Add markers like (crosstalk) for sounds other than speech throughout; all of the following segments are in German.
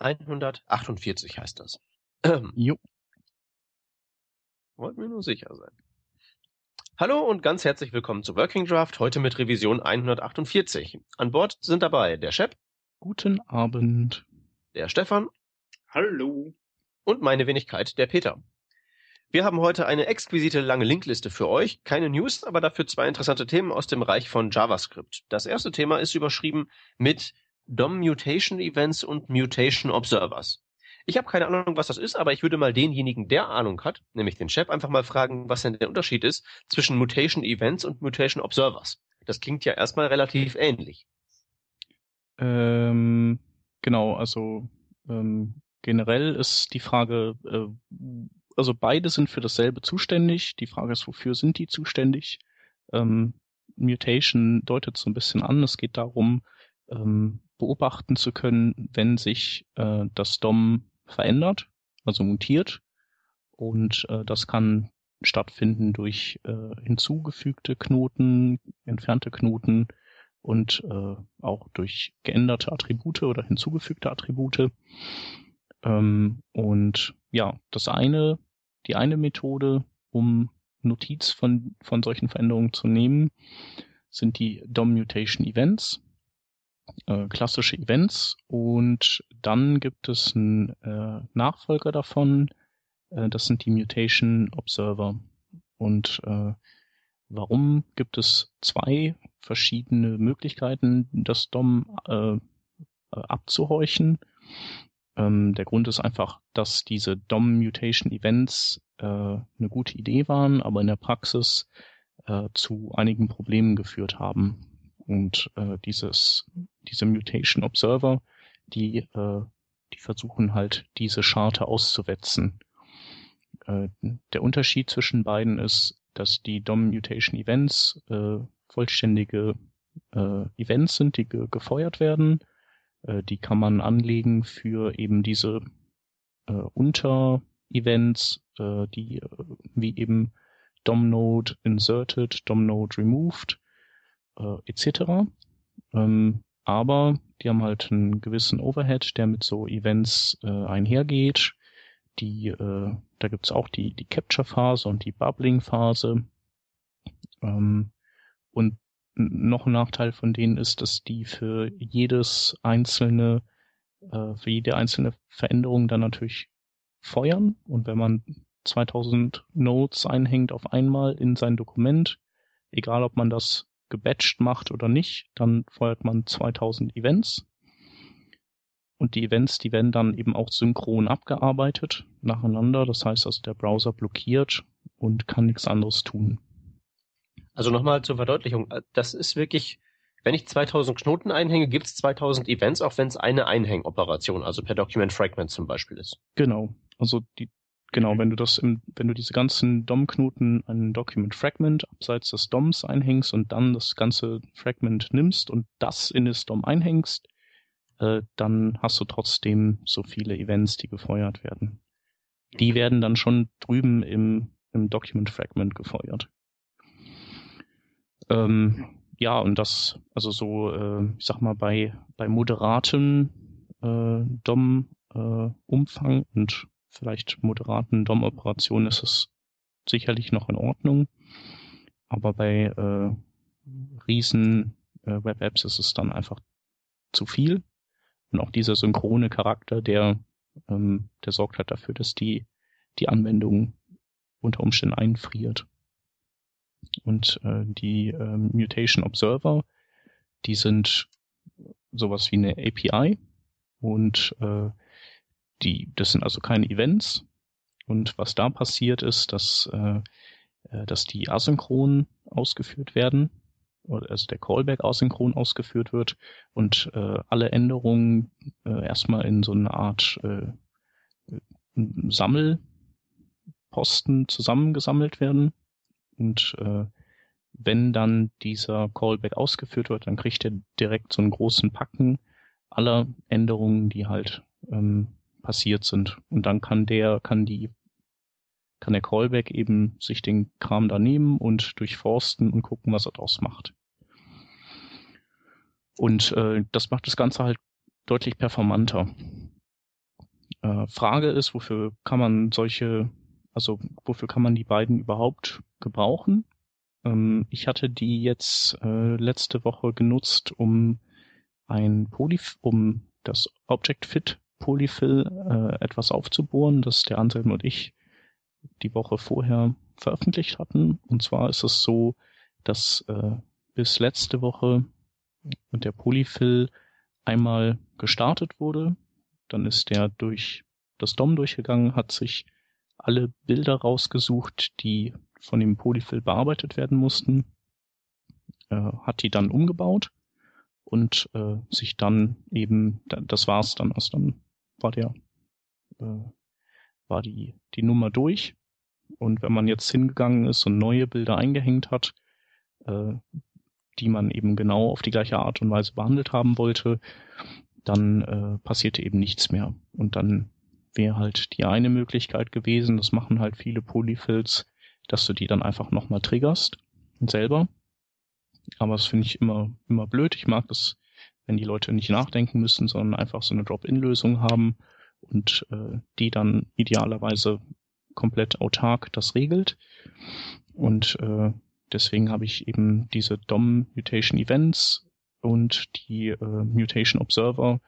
148 heißt das. (clears throat) Jo. Wollt mir nur sicher sein. Hallo und ganz herzlich willkommen zu Working Draft, heute mit Revision 148. An Bord sind dabei der Shep, Guten Abend. der Stefan Hallo. und meine Wenigkeit, der Peter. Wir haben heute eine exquisite lange Linkliste für euch. Keine News, aber dafür zwei interessante Themen aus dem Bereich von JavaScript. Das erste Thema ist überschrieben mit DOM Mutation Events und Mutation Observers. Ich habe keine Ahnung, was das ist, aber ich würde mal denjenigen, der Ahnung hat, nämlich den Chef, einfach mal fragen, was denn der Unterschied ist zwischen Mutation Events und Mutation Observers. Das klingt ja erstmal relativ ähnlich. Ähm, genau, also ähm, generell ist die Frage, äh, also beide sind für dasselbe zuständig. Die Frage ist, wofür sind die zuständig? Ähm, Mutation deutet so ein bisschen an. Es geht darum, ähm, beobachten zu können, wenn sich äh, das DOM verändert, also mutiert. Und äh, das kann stattfinden durch äh, hinzugefügte Knoten, entfernte Knoten und äh, auch durch geänderte Attribute oder hinzugefügte Attribute. Ähm, und ja, das eine, die eine Methode, um Notiz von, von solchen Veränderungen zu nehmen, sind die DOM Mutation Events, äh, klassische Events. Und dann gibt es einen äh, Nachfolger davon, äh, das sind die Mutation Observer. Und äh, warum gibt es zwei verschiedene Möglichkeiten, das DOM äh, abzuhorchen? Ähm, der Grund ist einfach, dass diese DOM-Mutation-Events äh, eine gute Idee waren, aber in der Praxis äh, zu einigen Problemen geführt haben. Und äh, dieses, diese Mutation Observer, die, äh, die versuchen halt diese Scharte auszuwetzen. Äh, der Unterschied zwischen beiden ist, dass die DOM Mutation Events äh, vollständige äh, Events sind, die ge gefeuert werden. Äh, die kann man anlegen für eben diese äh, Unter-Events, äh, die äh, wie eben DOM-Node inserted, DOM-Node removed, äh, etc. Ähm, aber die haben halt einen gewissen Overhead, der mit so Events äh, einhergeht. Die, äh, da gibt's auch die, die Capture-Phase und die Bubbling-Phase. Ähm, und noch ein Nachteil von denen ist, dass die für jedes einzelne, äh, für jede einzelne Veränderung dann natürlich feuern. Und wenn man 2000 Nodes einhängt auf einmal in sein Dokument, egal ob man das gebatcht macht oder nicht, dann feuert man 2000 Events. Und die Events, die werden dann eben auch synchron abgearbeitet nacheinander. Das heißt also, der Browser blockiert und kann nichts anderes tun. Also nochmal zur Verdeutlichung. Das ist wirklich, wenn ich 2000 Knoten einhänge, gibt es 2000 Events, auch wenn es eine Einhängoperation, also per Document Fragment zum Beispiel ist. Genau. Also die, genau, wenn du das im, wenn du diese ganzen DOM-Knoten an ein Document Fragment abseits des DOMs einhängst und dann das ganze Fragment nimmst und das in das DOM einhängst, äh, dann hast du trotzdem so viele Events, die gefeuert werden. Die werden dann schon drüben im, im Document Fragment gefeuert. Ähm, ja, und das, also so, äh, ich sag mal, bei, bei moderatem äh, DOM-Umfang äh, und vielleicht moderaten DOM-Operationen ist es sicherlich noch in Ordnung. Aber bei äh, riesen äh, Web-Apps ist es dann einfach zu viel. Und auch dieser synchrone Charakter, der, ähm, der sorgt halt dafür, dass die, die Anwendung unter Umständen einfriert. Und äh, die äh, Mutation Observer, die sind sowas wie eine API und äh, die, das sind also keine Events. Und was da passiert ist, dass, äh, äh dass die asynchron ausgeführt werden, also der Callback asynchron ausgeführt wird und äh, alle Änderungen äh, erstmal in so eine Art äh, Sammelposten zusammengesammelt werden und äh, wenn dann dieser Callback ausgeführt wird, dann kriegt er direkt so einen großen Packen aller Änderungen, die halt ähm, passiert sind. Und dann kann der, kann die, kann der Callback eben sich den Kram da nehmen und durchforsten und gucken, was er daraus macht. Und äh, das macht das Ganze halt deutlich performanter. Äh, Frage ist, wofür kann man solche, also wofür kann man die beiden überhaupt gebrauchen? Ähm, ich hatte die jetzt äh, letzte Woche genutzt, um ein Polyf um das Object Fit Polyfill äh, etwas aufzubohren, das der Anselm und ich die Woche vorher veröffentlicht hatten. Und zwar ist es so, dass äh, bis letzte Woche der Polyfill einmal gestartet wurde. Dann ist der durch das DOM durchgegangen, hat sich alle Bilder rausgesucht, die von dem Polyfill bearbeitet werden mussten, äh, hat die dann umgebaut und äh, sich dann eben, das war's dann, also dann war der, äh, war die, die Nummer durch. Und wenn man jetzt hingegangen ist und neue Bilder eingehängt hat, äh, die man eben genau auf die gleiche Art und Weise behandelt haben wollte, dann äh, passierte eben nichts mehr. Und dann wäre halt die eine Möglichkeit gewesen, das machen halt viele Polyfills, dass du die dann einfach nochmal triggerst selber. Aber das finde ich immer, immer blöd. Ich mag das, wenn die Leute nicht nachdenken müssen, sondern einfach so eine Drop-in-Lösung haben und äh, die dann idealerweise komplett autark das regelt. Und äh, deswegen habe ich eben diese DOM Mutation Events und die äh, Mutation Observer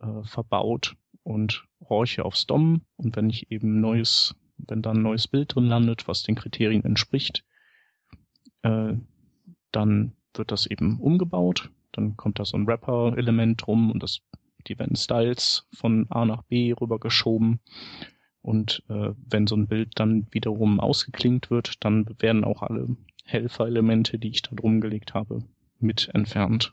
äh, verbaut und horche aufs DOM und wenn ich eben neues, wenn dann ein neues Bild drin landet, was den Kriterien entspricht, äh, dann wird das eben umgebaut. Dann kommt da so ein Wrapper-Element rum und das, die werden Styles von A nach B rübergeschoben. Und äh, wenn so ein Bild dann wiederum ausgeklingt wird, dann werden auch alle Helfer-Elemente, die ich da drum gelegt habe, mit entfernt.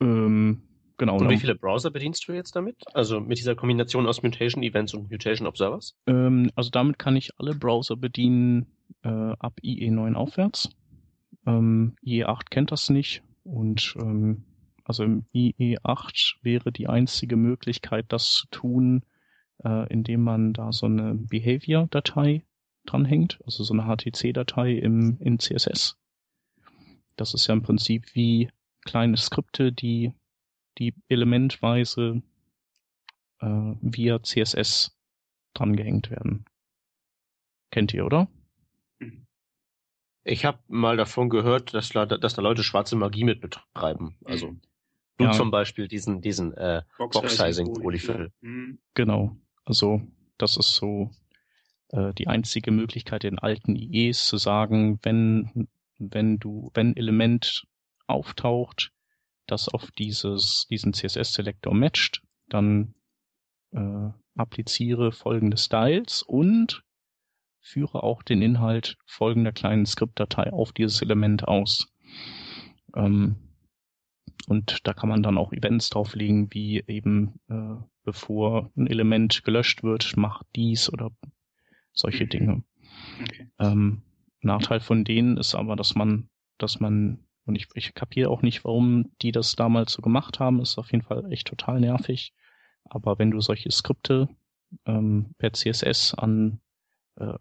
Ähm, genau. Und wie viele Browser bedienst du jetzt damit? Also mit dieser Kombination aus Mutation Events und Mutation Observers? Ähm, also damit kann ich alle Browser bedienen äh, ab IE9 aufwärts. Ähm, IE8 kennt das nicht und ähm, also im IE8 wäre die einzige Möglichkeit, das zu tun, äh, indem man da so eine Behavior-Datei dranhängt, also so eine HTC-Datei im in CSS. Das ist ja im Prinzip wie kleine Skripte, die die elementweise äh, via CSS drangehängt werden. Kennt ihr, oder? Ich habe mal davon gehört, dass, dass da Leute schwarze Magie mit betreiben. Also mhm. du ja. zum Beispiel diesen diesen äh, Box-Sizing Polyfill. Mhm. Genau. Also das ist so äh, die einzige Möglichkeit in alten IEs zu sagen, wenn wenn du wenn Element auftaucht, das auf dieses diesen CSS Selektor matcht, dann äh, appliziere folgende Styles und führe auch den Inhalt folgender kleinen Skriptdatei auf dieses Element aus. Ähm, und da kann man dann auch Events drauflegen, wie eben äh, bevor ein Element gelöscht wird, macht dies oder solche mhm. Dinge. Okay. Ähm, Nachteil von denen ist aber, dass man, dass man, und ich, ich kapiere auch nicht, warum die das damals so gemacht haben, ist auf jeden Fall echt total nervig. Aber wenn du solche Skripte ähm, per CSS an äh,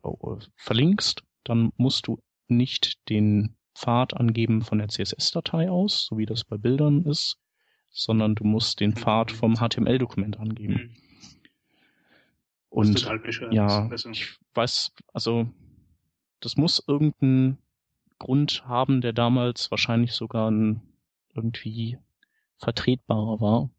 verlinkst, dann musst du nicht den Pfad angeben von der CSS-Datei aus, so wie das bei Bildern ist, sondern du musst den Pfad vom HTML-Dokument angeben. Mhm. Und ja, ich weiß, also das muss irgendeinen Grund haben, der damals wahrscheinlich sogar ein, irgendwie vertretbarer war.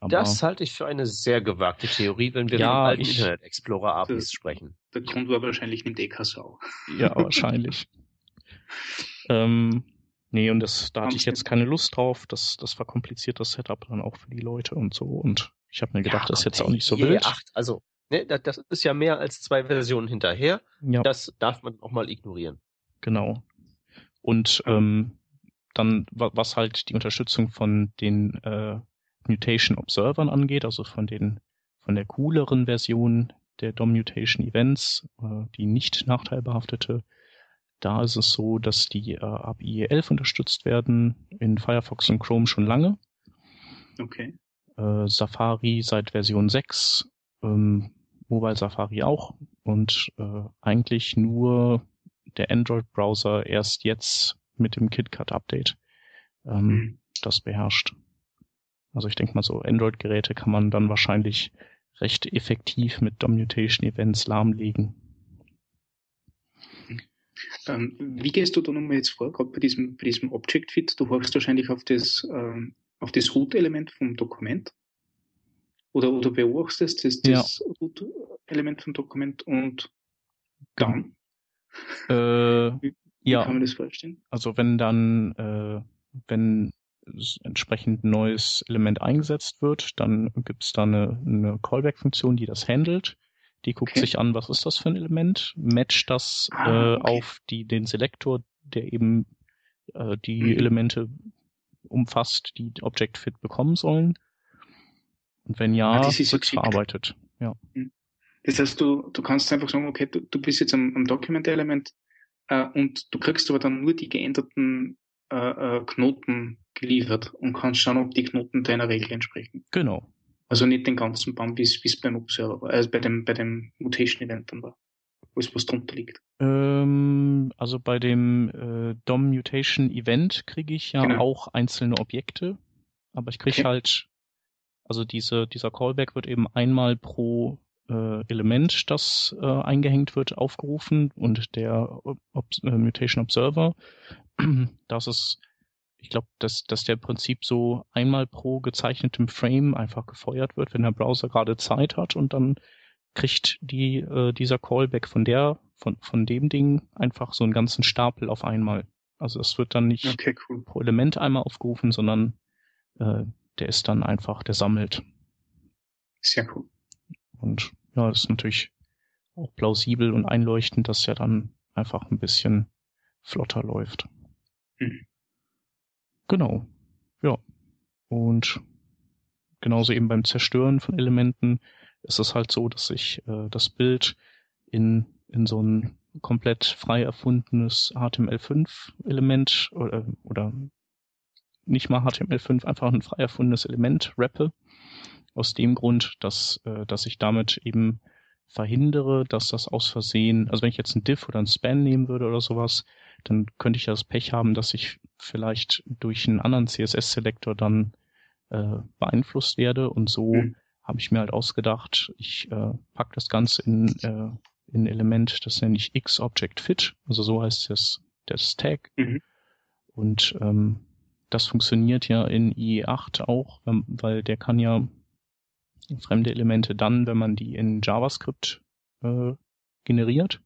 Aber das halte ich für eine sehr gewagte Theorie, wenn wir ja, von alten ich, Internet Explorer APIs sprechen. Der Grund war wahrscheinlich mit Dekasau. Ja, (laughs) wahrscheinlich. ähm, nee, und das, da hatte ich jetzt keine Lust drauf. Das, das verkompliziert das Setup dann auch für die Leute und so. Und ich habe mir gedacht, ja, das ist jetzt auch nicht so wild. 8, also, ne, das ist ja mehr als zwei Versionen hinterher. Ja. Das darf man auch mal ignorieren. Genau. Und ähm, dann, was halt die Unterstützung von den äh, Mutation Observern angeht, also von den von der cooleren Version der DOM Mutation Events, äh, die nicht nachteilbehaftete, da ist es so, dass die äh, ab IE11 unterstützt werden, in Firefox und Chrome schon lange. Okay. Äh, Safari seit Version 6, ähm, Mobile Safari auch und äh, eigentlich nur der Android-Browser erst jetzt mit dem KitKat-Update ähm, mhm. das beherrscht. Also ich denke mal so, Android-Geräte kann man dann wahrscheinlich recht effektiv mit DOM-Mutation-Events lahmlegen. Ähm, wie gehst du da nochmal jetzt vor, gerade bei diesem, bei diesem Object-Fit? Du horchst wahrscheinlich auf das, ähm, auf das Root-Element vom Dokument oder, oder beobachtest das, das ja. Root-Element vom Dokument und dann? Äh, wie, wie ja. kann man das vorstellen? Also wenn dann, äh, wenn entsprechend neues Element eingesetzt wird, dann gibt es da eine, eine Callback-Funktion, die das handelt. Die guckt okay. sich an, was ist das für ein Element, matcht das ah, äh, okay. auf die, den Selektor, der eben äh, die mhm. Elemente umfasst, die Object-Fit bekommen sollen. Und wenn ja, ah, wird verarbeitet. Ja. Mhm. Das heißt, du, du kannst einfach sagen, okay, du, du bist jetzt am, am Document-Element äh, und du kriegst aber dann nur die geänderten äh, äh, Knoten geliefert und kannst schauen, ob die Knoten deiner Regel entsprechen. Genau. Also nicht den ganzen Baum, wie es beim Observer war, also bei dem, bei dem Mutation-Event dann war, wo es was drunter liegt. Ähm, also bei dem äh, DOM-Mutation-Event kriege ich ja genau. auch einzelne Objekte, aber ich kriege okay. halt, also diese, dieser Callback wird eben einmal pro äh, Element, das äh, eingehängt wird, aufgerufen und der Ob äh, Mutation Observer, (clears throat) das ist ich glaube, dass, dass der Prinzip so einmal pro gezeichnetem Frame einfach gefeuert wird, wenn der Browser gerade Zeit hat und dann kriegt die, äh, dieser Callback von der, von, von dem Ding einfach so einen ganzen Stapel auf einmal. Also es wird dann nicht okay, cool. pro Element einmal aufgerufen, sondern äh, der ist dann einfach, der sammelt. Sehr cool. Und ja, ist natürlich auch plausibel und einleuchtend, dass ja dann einfach ein bisschen flotter läuft. Mhm. Genau. Ja. Und genauso eben beim Zerstören von Elementen ist es halt so, dass ich äh, das Bild in, in so ein komplett frei erfundenes HTML5-Element oder, oder nicht mal HTML5, einfach ein frei erfundenes Element rappe. Aus dem Grund, dass, äh, dass ich damit eben verhindere, dass das aus Versehen, also wenn ich jetzt ein Diff oder ein Span nehmen würde oder sowas, dann könnte ich ja das Pech haben, dass ich vielleicht durch einen anderen CSS-Selektor dann äh, beeinflusst werde. Und so mhm. habe ich mir halt ausgedacht, ich äh, pack das Ganze in, äh, in Element, das nenne ich X-Object-Fit, also so heißt das, das Tag. Mhm. Und ähm, das funktioniert ja in IE8 auch, weil der kann ja fremde Elemente dann, wenn man die in JavaScript äh, generiert.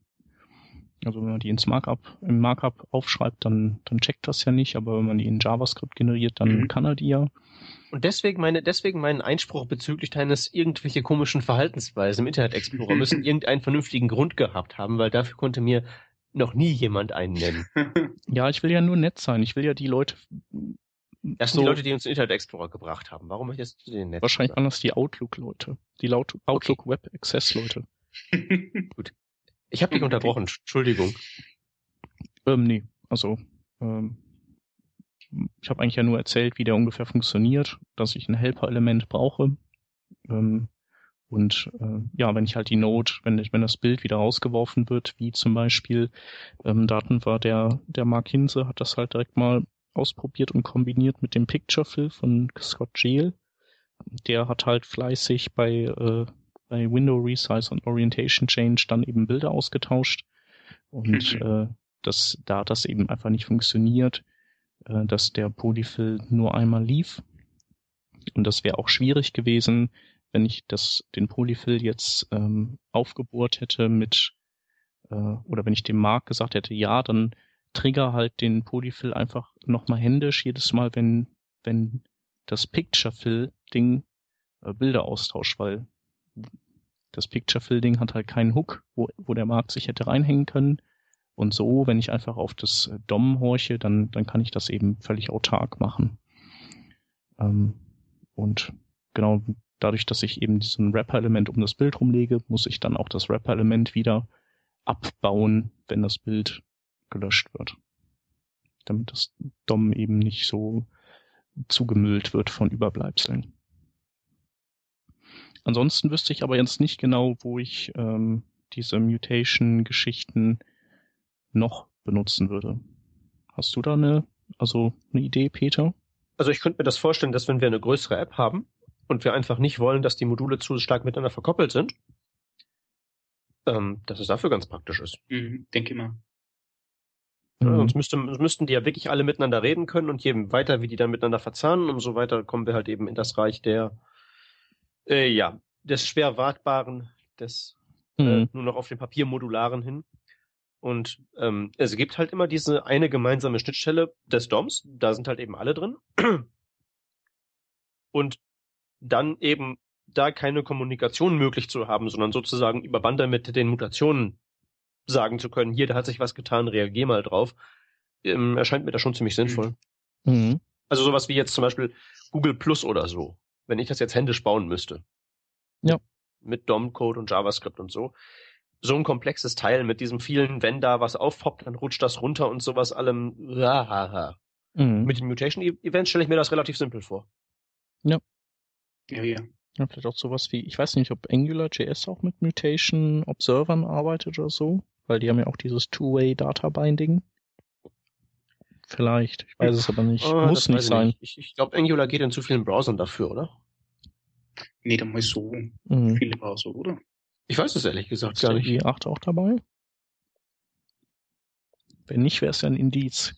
Also wenn man die ins Markup, im Markup aufschreibt, dann, dann checkt das ja nicht, aber wenn man die in JavaScript generiert, dann mhm. kann er die ja. Und deswegen meine, deswegen mein Einspruch bezüglich deines irgendwelche komischen Verhaltensweisen im Internet Explorer (laughs) müssen irgendeinen vernünftigen Grund gehabt haben, weil dafür konnte mir noch nie jemand einen nennen. (laughs) ja, ich will ja nur nett sein. Ich will ja die Leute. Das sind so die Leute, die uns den Internet Explorer gebracht haben. Warum möchtest du den nett Wahrscheinlich waren das die Outlook-Leute. Die Outlook okay. Web Access-Leute. (laughs) Gut. Ich habe dich unterbrochen, (laughs) Entschuldigung. Ähm, nee, also ähm, ich habe eigentlich ja nur erzählt, wie der ungefähr funktioniert, dass ich ein Helper-Element brauche. Ähm, und äh, ja, wenn ich halt die Node, wenn ich, wenn das Bild wieder rausgeworfen wird, wie zum Beispiel, ähm, Daten war der, der Mark Hinse hat das halt direkt mal ausprobiert und kombiniert mit dem Picture Fill von Scott Gale. Der hat halt fleißig bei äh, bei Window Resize und Orientation Change dann eben Bilder ausgetauscht. Und mhm. äh, das, da das eben einfach nicht funktioniert, äh, dass der Polyfill nur einmal lief. Und das wäre auch schwierig gewesen, wenn ich das, den Polyfill jetzt ähm, aufgebohrt hätte mit, äh, oder wenn ich dem Mark gesagt hätte, ja, dann trigger halt den Polyfill einfach nochmal händisch jedes Mal, wenn, wenn das Picture Fill Ding äh, Bilder austauscht, weil das Picture Fill Ding hat halt keinen Hook, wo, wo der Markt sich hätte reinhängen können. Und so, wenn ich einfach auf das äh, DOM horche, dann, dann kann ich das eben völlig autark machen. Ähm, und genau dadurch, dass ich eben diesen Wrapper-Element um das Bild rumlege, muss ich dann auch das Wrapper-Element wieder abbauen, wenn das Bild gelöscht wird. Damit das DOM eben nicht so zugemüllt wird von Überbleibseln. Ansonsten wüsste ich aber jetzt nicht genau, wo ich ähm, diese Mutation-Geschichten noch benutzen würde. Hast du da eine, also eine Idee, Peter? also ich könnte mir das vorstellen, dass wenn wir eine größere App haben und wir einfach nicht wollen, dass die Module zu stark miteinander verkoppelt sind, ähm, dass es dafür ganz praktisch ist. Mhm, denke mal. Ja, sonst, müsste, müssten die ja wirklich alle miteinander reden können und je weiter wir die dann miteinander verzahnen, umso weiter kommen wir halt eben in das Reich der, äh, ja, des schwer wartbaren, des äh, Mhm. äh, nur noch auf dem Papier modularen hin. Und ähm, es gibt halt immer diese eine gemeinsame Schnittstelle des DOMs, da sind halt eben alle drin. Und dann eben da keine Kommunikation möglich zu haben, sondern sozusagen über Bande mit den Mutationen sagen zu können, hier, da hat sich was getan, reagier mal drauf, ähm, erscheint mir das schon ziemlich sinnvoll. Mhm. Also sowas wie jetzt zum Beispiel Google Plus oder so, wenn ich das jetzt händisch bauen müsste. Ja. Mit DOM-Code und JavaScript und so. So ein komplexes Teil mit diesem vielen, wenn da was aufpoppt, dann rutscht das runter und sowas allem. Rahaha. Mhm. Mit den Mutation-Events stelle ich mir das relativ simpel vor. Ja, ja. Ja, vielleicht auch sowas wie, ich weiß nicht, ob AngularJS auch mit Mutation Observern arbeitet oder so, weil die haben ja auch dieses Two-Way Data Binding. Vielleicht, ich weiß es aber nicht. Ah, Muss nicht sein. Ich, ich glaube, Angular geht in zu vielen Browsern dafür, oder? Nicht einmal so Mhm. viele Browser, oder? Ich weiß es ehrlich gesagt Ist gar der nicht. i8 auch dabei? Wenn nicht, wäre es ja ein Indiz.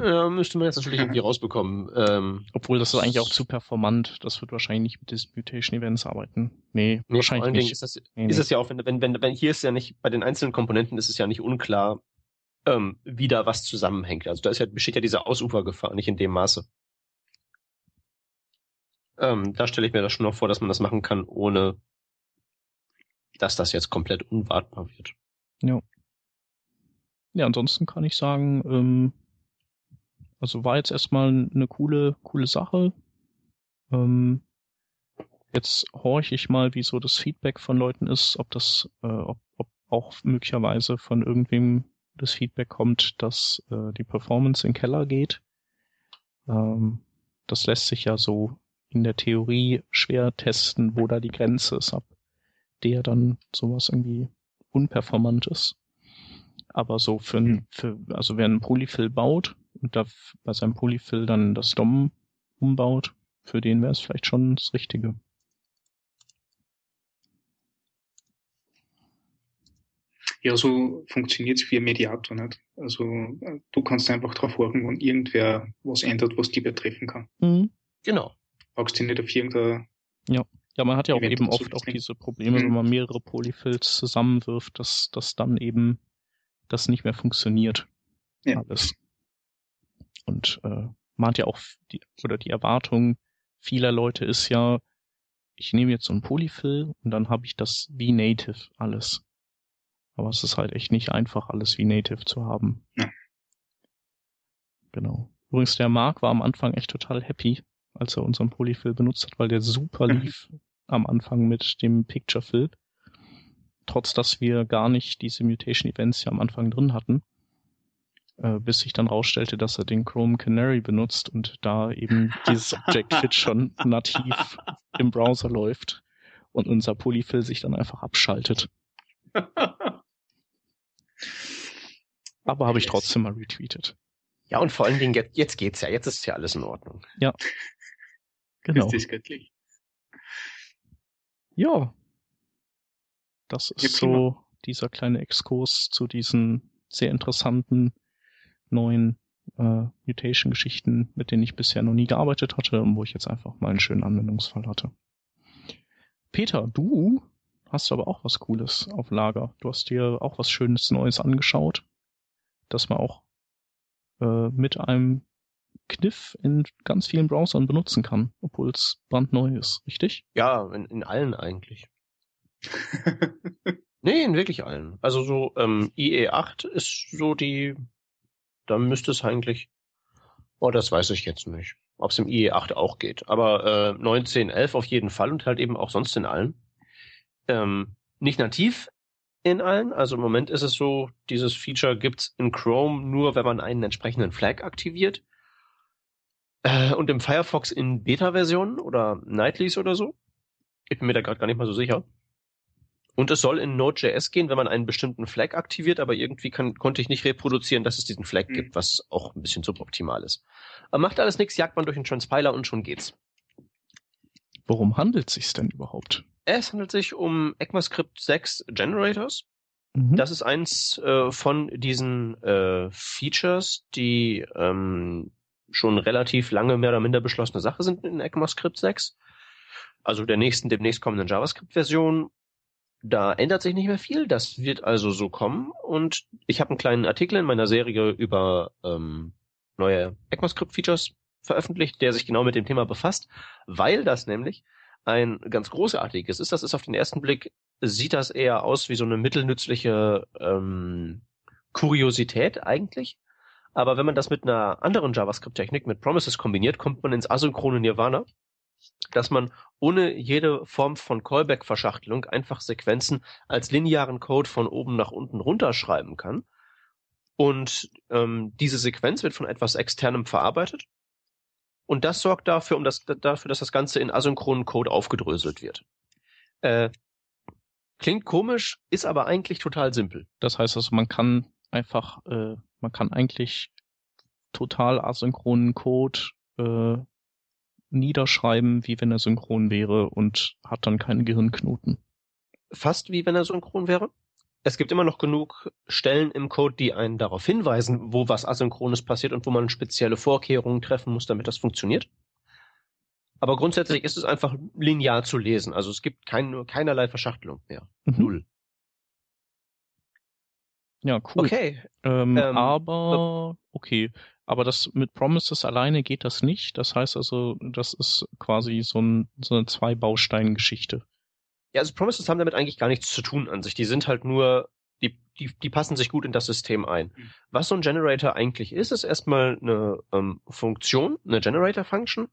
Ja, müsste man jetzt natürlich irgendwie rausbekommen. Ähm, Obwohl das ist eigentlich auch zu performant. Das wird wahrscheinlich nicht mit diesen Mutation Events arbeiten. Nee, Nee, wahrscheinlich nicht. ist das, Nee, ist nee. es ja auch, wenn, wenn, wenn, wenn hier ist ja nicht, bei den einzelnen Komponenten ist es ja nicht unklar, ähm, wie da was zusammenhängt. Also da ist ja, besteht ja diese Ausufergefahr nicht in dem Maße. Ähm, da stelle ich mir das schon noch vor, dass man das machen kann, ohne dass das jetzt komplett unwartbar wird. Ja, ansonsten kann ich sagen, ähm, also war jetzt erstmal eine coole, coole Sache. Ähm, jetzt horche ich mal, wie so das Feedback von Leuten ist, ob das, äh, ob, ob auch möglicherweise von irgendwem das Feedback kommt, dass äh, die Performance in den Keller geht. Ähm, das lässt sich ja so in der Theorie schwer testen, wo da die Grenze ist, ab der dann sowas irgendwie unperformant ist. Aber so für, ein, für also wer einen Polyfill baut und da bei seinem Polyfill dann das DOM umbaut, für den wäre es vielleicht schon das Richtige. Ja, so funktioniert es wie ein Mediator nicht. Also äh, du kannst einfach drauf horchen, wenn irgendwer was ändert, was die betreffen kann. Genau. Brauchst du nicht auf irgendein Ja, man hat ja auch Event eben oft auch diese Probleme, Mhm. wenn man mehrere Polyfills zusammenwirft, dass dass dann eben das nicht mehr funktioniert. Ja. Alles. Und äh, man hat ja auch die, oder die Erwartung vieler Leute ist ja, ich nehme jetzt so ein Polyfill und dann habe ich das wie Native alles. Aber es ist halt echt nicht einfach, alles wie Native zu haben. Ja. Genau. Übrigens, der Marc war am Anfang echt total happy, als er unseren Polyfill benutzt hat, weil der super Mhm. lief am Anfang mit dem Picture Fill. Trotz dass wir gar nicht diese Mutation Events ja am Anfang drin hatten. Äh, bis sich dann rausstellte, dass er den Chrome Canary benutzt und da eben (laughs) dieses Object-Fit schon nativ im Browser läuft und unser Polyfill sich dann einfach abschaltet. Aber habe ich trotzdem mal retweetet. Ja, und vor allen Dingen, jetzt, jetzt geht's ja, jetzt ist ja alles in Ordnung. Genau. Ist das göttlich? Ja. Das Ja, ist prima. so dieser kleine Exkurs zu diesen sehr interessanten neuen äh, Mutation-Geschichten, mit denen ich bisher noch nie gearbeitet hatte und wo ich jetzt einfach mal einen schönen Anwendungsfall hatte. Peter, du hast aber auch was Cooles auf Lager. Du hast dir auch was Schönes Neues angeschaut, das man auch äh, mit einem Kniff in ganz vielen Browsern benutzen kann, obwohl es brandneu ist, richtig? Ja, in, in allen eigentlich. (laughs) Nee, in wirklich allen. Also so ähm, IE8 ist so die, da müsste es eigentlich, oh, das weiß ich jetzt nicht, ob es im IE8 auch geht. Aber äh, 19, 11 auf jeden Fall und halt eben auch sonst in allen. Ähm, nicht nativ in allen, also im Moment ist es so, dieses Feature gibt's in Chrome nur, wenn man einen entsprechenden Flag aktiviert. Äh, und im Firefox in Beta-Versionen oder Nightlies oder so. Ich bin mir da gerade gar nicht mal so sicher. Und es soll in Node.js gehen, wenn man einen bestimmten Flag aktiviert, aber irgendwie kann, konnte ich nicht reproduzieren, dass es diesen Flag mhm. gibt, was auch ein bisschen suboptimal ist. Aber macht alles nichts, jagt man durch den Transpiler und schon geht's. Worum handelt es sich denn überhaupt? Es handelt sich um ECMAScript 6 Generators. Mhm. Das ist eins äh, von diesen äh, Features, die ähm, schon relativ lange mehr oder minder beschlossene Sache sind in ECMAScript 6. Also der nächsten, demnächst kommenden JavaScript-Version. Da ändert sich nicht mehr viel. Das wird also so kommen. Und ich habe einen kleinen Artikel in meiner Serie über ähm, neue ECMAScript-Features veröffentlicht, der sich genau mit dem Thema befasst, weil das nämlich ein ganz großartiges ist. Das ist auf den ersten Blick, sieht das eher aus wie so eine mittelnützliche ähm, Kuriosität eigentlich. Aber wenn man das mit einer anderen JavaScript-Technik, mit Promises kombiniert, kommt man ins asynchrone Nirvana, dass man ohne jede Form von Callback-Verschachtelung einfach Sequenzen als linearen Code von oben nach unten runterschreiben kann. Und ähm, diese Sequenz wird von etwas Externem verarbeitet. Und das sorgt dafür, um das, dafür, dass das Ganze in asynchronen Code aufgedröselt wird. Äh, klingt komisch, ist aber eigentlich total simpel. Das heißt also, man kann einfach, äh, man kann eigentlich total asynchronen Code äh, niederschreiben, wie wenn er synchron wäre und hat dann keinen Gehirnknoten. Fast wie wenn er synchron wäre. Es gibt immer noch genug Stellen im Code, die einen darauf hinweisen, wo was Asynchrones passiert und wo man spezielle Vorkehrungen treffen muss, damit das funktioniert. Aber grundsätzlich ist es einfach linear zu lesen. Also es gibt kein, keinerlei Verschachtelung mehr. Mhm. Null. Ja, cool. Okay. Ähm, ähm, aber, okay. Aber das mit Promises alleine geht das nicht. Das heißt also, das ist quasi so, ein, so eine Zwei-Baustein-Geschichte. Ja, also Promises haben damit eigentlich gar nichts zu tun an sich. Die sind halt nur, die, die, die passen sich gut in das System ein. Mhm. Was so ein Generator eigentlich ist, ist erstmal eine ähm, Funktion, eine Generator-Function,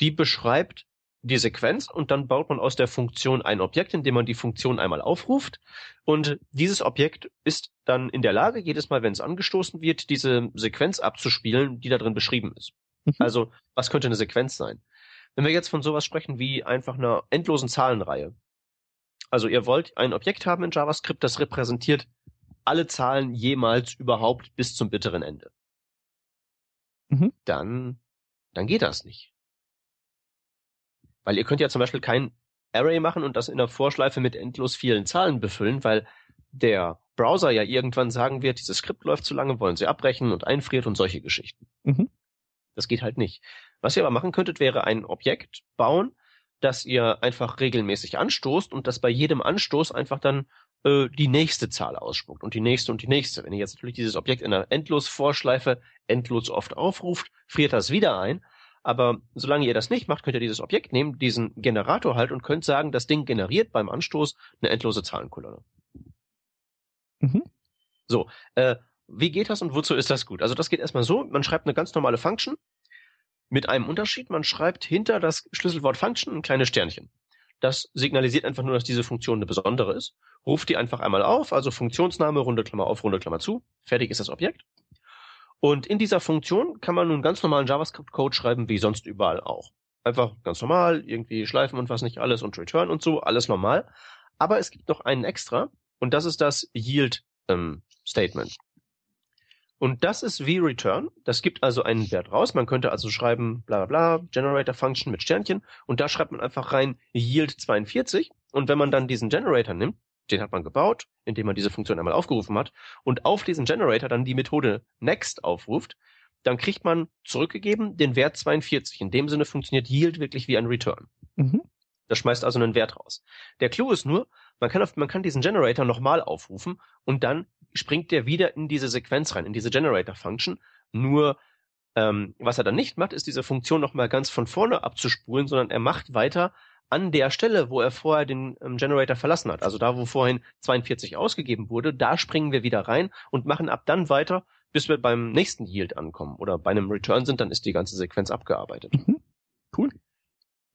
die beschreibt, die Sequenz und dann baut man aus der Funktion ein Objekt, indem man die Funktion einmal aufruft. Und dieses Objekt ist dann in der Lage, jedes Mal, wenn es angestoßen wird, diese Sequenz abzuspielen, die da drin beschrieben ist. Mhm. Also, was könnte eine Sequenz sein? Wenn wir jetzt von sowas sprechen wie einfach einer endlosen Zahlenreihe. Also ihr wollt ein Objekt haben in JavaScript, das repräsentiert alle Zahlen jemals überhaupt bis zum bitteren Ende. Mhm. Dann, dann geht das nicht. Weil ihr könnt ja zum Beispiel kein Array machen und das in der Vorschleife mit endlos vielen Zahlen befüllen, weil der Browser ja irgendwann sagen wird, dieses Skript läuft zu lange, wollen sie abbrechen und einfriert und solche Geschichten. Mhm. Das geht halt nicht. Was ihr aber machen könntet, wäre ein Objekt bauen, das ihr einfach regelmäßig anstoßt und das bei jedem Anstoß einfach dann äh, die nächste Zahl ausspuckt und die nächste und die nächste. Wenn ihr jetzt natürlich dieses Objekt in einer endlos Vorschleife endlos oft aufruft, friert das wieder ein, aber solange ihr das nicht macht, könnt ihr dieses Objekt nehmen, diesen Generator halt und könnt sagen, das Ding generiert beim Anstoß eine endlose Zahlenkolonne. Mhm. So, äh, wie geht das und wozu ist das gut? Also das geht erstmal so, man schreibt eine ganz normale Function mit einem Unterschied, man schreibt hinter das Schlüsselwort Function ein kleines Sternchen. Das signalisiert einfach nur, dass diese Funktion eine besondere ist. Ruft die einfach einmal auf, also Funktionsname, runde Klammer auf, runde Klammer zu. Fertig ist das Objekt. Und in dieser Funktion kann man nun ganz normalen JavaScript-Code schreiben, wie sonst überall auch. Einfach ganz normal, irgendwie schleifen und was nicht alles und return und so, alles normal. Aber es gibt noch einen extra und das ist das Yield ähm, Statement. Und das ist wie return. Das gibt also einen Wert raus. Man könnte also schreiben, bla bla bla, Generator Function mit Sternchen. Und da schreibt man einfach rein Yield 42. Und wenn man dann diesen Generator nimmt, den hat man gebaut, indem man diese Funktion einmal aufgerufen hat und auf diesen Generator dann die Methode next aufruft, dann kriegt man zurückgegeben den Wert 42. In dem Sinne funktioniert Yield wirklich wie ein Return. Mhm. Das schmeißt also einen Wert raus. Der Clou ist nur, man kann, auf, man kann diesen Generator nochmal aufrufen und dann springt der wieder in diese Sequenz rein, in diese Generator-Function. Nur, ähm, was er dann nicht macht, ist diese Funktion nochmal ganz von vorne abzuspulen, sondern er macht weiter an der Stelle, wo er vorher den ähm, Generator verlassen hat, also da, wo vorhin 42 ausgegeben wurde, da springen wir wieder rein und machen ab dann weiter, bis wir beim nächsten Yield ankommen oder bei einem Return sind, dann ist die ganze Sequenz abgearbeitet. Mhm. Cool.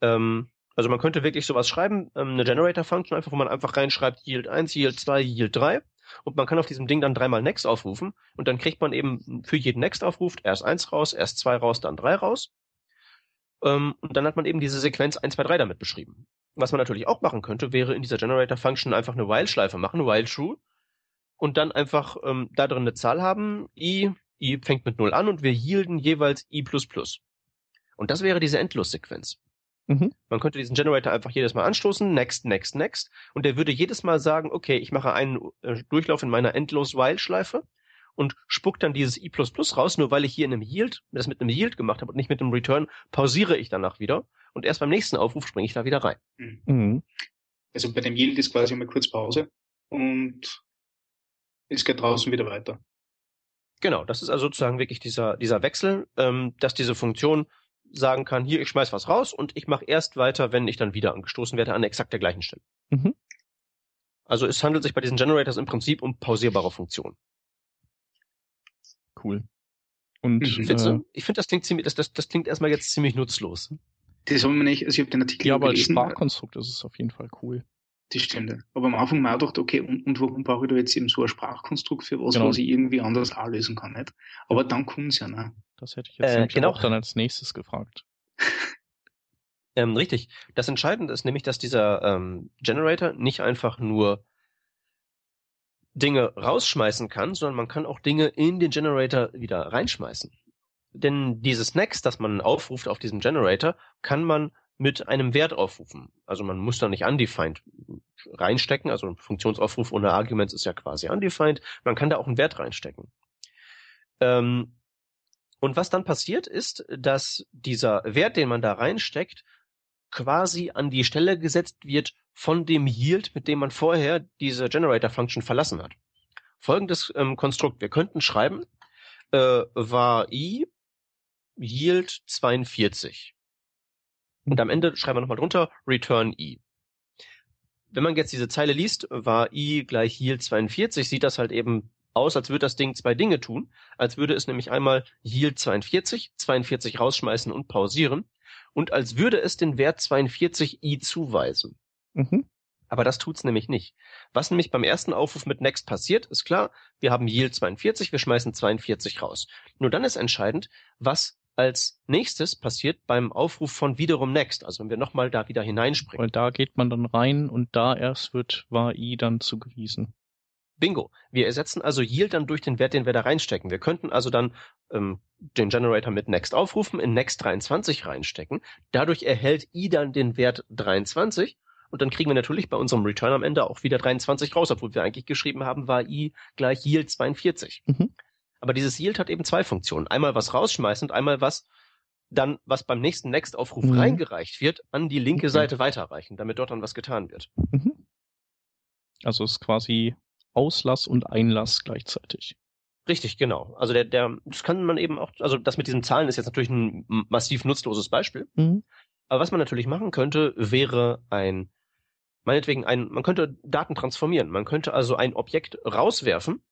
Ähm, also man könnte wirklich sowas schreiben, ähm, eine Generator-Function einfach, wo man einfach reinschreibt Yield 1, Yield 2, Yield 3 und man kann auf diesem Ding dann dreimal Next aufrufen und dann kriegt man eben für jeden Next aufruft erst 1 raus, erst 2 raus, dann 3 raus ähm, und dann hat man eben diese Sequenz 1, 2, 3 damit beschrieben. Was man natürlich auch machen könnte, wäre in dieser Generator-Function einfach eine While-Schleife machen, while true, und dann einfach ähm, da drin eine Zahl haben, i, i fängt mit 0 an und wir yielden jeweils i++. Und das wäre diese Endlossequenz. Mhm. Man könnte diesen Generator einfach jedes Mal anstoßen, next, next, next, und der würde jedes Mal sagen, okay, ich mache einen äh, Durchlauf in meiner Endlos-While-Schleife und spuckt dann dieses i++ raus, nur weil ich hier in einem Yield, das mit einem Yield gemacht habe und nicht mit einem Return, pausiere ich danach wieder und erst beim nächsten Aufruf springe ich da wieder rein. Mhm. mhm. Also bei dem Yield ist quasi mal kurz Pause und es geht draußen wieder weiter. Genau, das ist also sozusagen wirklich dieser, dieser Wechsel, ähm, dass diese Funktion sagen kann, hier, ich schmeiß was raus und ich mache erst weiter, wenn ich dann wieder angestoßen werde an exakt der gleichen Stelle. Mhm. Also es handelt sich bei diesen Generators im Prinzip um pausierbare Funktionen. Cool. Und mhm. äh, ich finde, das klingt ziemlich, das, das, das klingt erstmal jetzt ziemlich nutzlos. Das haben wir nicht, also ich habe den Artikel Ja, aber als Sprachkonstrukt ist es auf jeden Fall cool. Das stimmt. Aber am Anfang mal gedacht, okay, und, und warum brauche ich da jetzt eben so ein Sprachkonstrukt für was, genau. was ich irgendwie anders auch lösen kann, nicht? Aber dann kommt's ja, ne? Das hätte ich jetzt äh, genau. auch dann als nächstes gefragt. (laughs) ähm, richtig. Das Entscheidende ist nämlich, dass dieser ähm, Generator nicht einfach nur Dinge rausschmeißen kann, sondern man kann auch Dinge in den Generator wieder reinschmeißen. Denn dieses Next, das man aufruft auf diesem Generator, kann man mit einem Wert aufrufen. Also man muss da nicht undefined reinstecken, also ein Funktionsaufruf ohne Arguments ist ja quasi undefined. Man kann da auch einen Wert reinstecken. Ähm, und was dann passiert ist, dass dieser Wert, den man da reinsteckt, quasi an die Stelle gesetzt wird von dem Yield, mit dem man vorher diese Generator-Function verlassen hat. Folgendes ähm, Konstrukt. Wir könnten schreiben, äh, war i Yield 42. Und am Ende schreiben wir nochmal drunter return i. Wenn man jetzt diese Zeile liest, war i gleich Yield 42, sieht das halt eben aus, als würde das Ding zwei Dinge tun. Als würde es nämlich einmal Yield 42, 42 rausschmeißen und pausieren. Und als würde es den Wert 42 i zuweisen. Mhm. Aber das tut's nämlich nicht. Was nämlich beim ersten Aufruf mit Next passiert, ist klar, wir haben Yield 42, wir schmeißen 42 raus. Nur dann ist entscheidend, was als nächstes passiert beim Aufruf von wiederum Next, also wenn wir nochmal da wieder hineinspringen. Weil da geht man dann rein und da erst wird war i dann zugewiesen. Bingo. Wir ersetzen also Yield dann durch den Wert, den wir da reinstecken. Wir könnten also dann ähm, den Generator mit Next aufrufen, in Next 23 reinstecken. Dadurch erhält i dann den Wert 23 und dann kriegen wir natürlich bei unserem Return am Ende auch wieder 23 raus, obwohl wir eigentlich geschrieben haben, war i gleich Yield 42. Mhm. Aber dieses Yield hat eben zwei Funktionen. Einmal was rausschmeißen und einmal was dann, was beim nächsten Next-Aufruf mhm. reingereicht wird, an die linke okay. Seite weiterreichen, damit dort dann was getan wird. Mhm. Also es ist quasi Auslass und Einlass gleichzeitig. Richtig, genau. Also der, der, das kann man eben auch, also das mit diesen Zahlen ist jetzt natürlich ein massiv nutzloses Beispiel. Mhm. Aber was man natürlich machen könnte, wäre ein, meinetwegen ein, man könnte Daten transformieren. Man könnte also ein Objekt rauswerfen.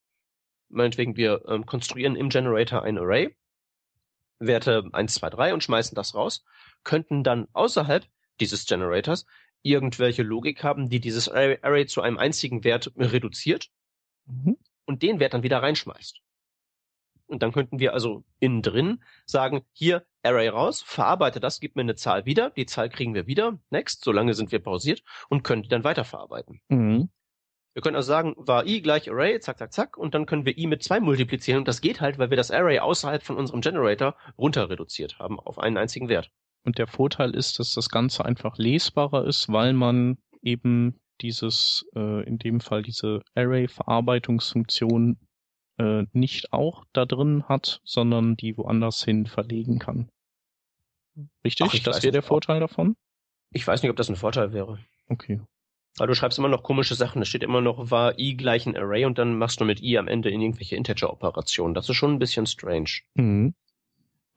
Meinetwegen wir ähm, konstruieren im Generator ein Array, Werte 1, 2, 3 und schmeißen das raus, könnten dann außerhalb dieses Generators irgendwelche Logik haben, die dieses Array zu einem einzigen Wert reduziert mhm. und den Wert dann wieder reinschmeißt. Und dann könnten wir also innen drin sagen, hier Array raus, verarbeite das, gib mir eine Zahl wieder, die Zahl kriegen wir wieder, next, solange sind wir pausiert und können die dann weiterverarbeiten. Mhm. Wir können also sagen, war i gleich Array, zack, zack, zack, und dann können wir i mit zwei multiplizieren und das geht halt, weil wir das Array außerhalb von unserem Generator runter reduziert haben auf einen einzigen Wert. Und der Vorteil ist, dass das Ganze einfach lesbarer ist, weil man eben dieses, äh, in dem Fall diese Array-Verarbeitungsfunktion äh, nicht auch da drin hat, sondern die woanders hin verlegen kann. Richtig? Ach, das wäre der Vorteil davon? Ich weiß nicht, ob das ein Vorteil wäre. Okay. Weil du schreibst immer noch komische Sachen. Es steht immer noch, war i gleich ein Array und dann machst du mit i am Ende in irgendwelche Integer-Operationen. Das ist schon ein bisschen strange. Mhm.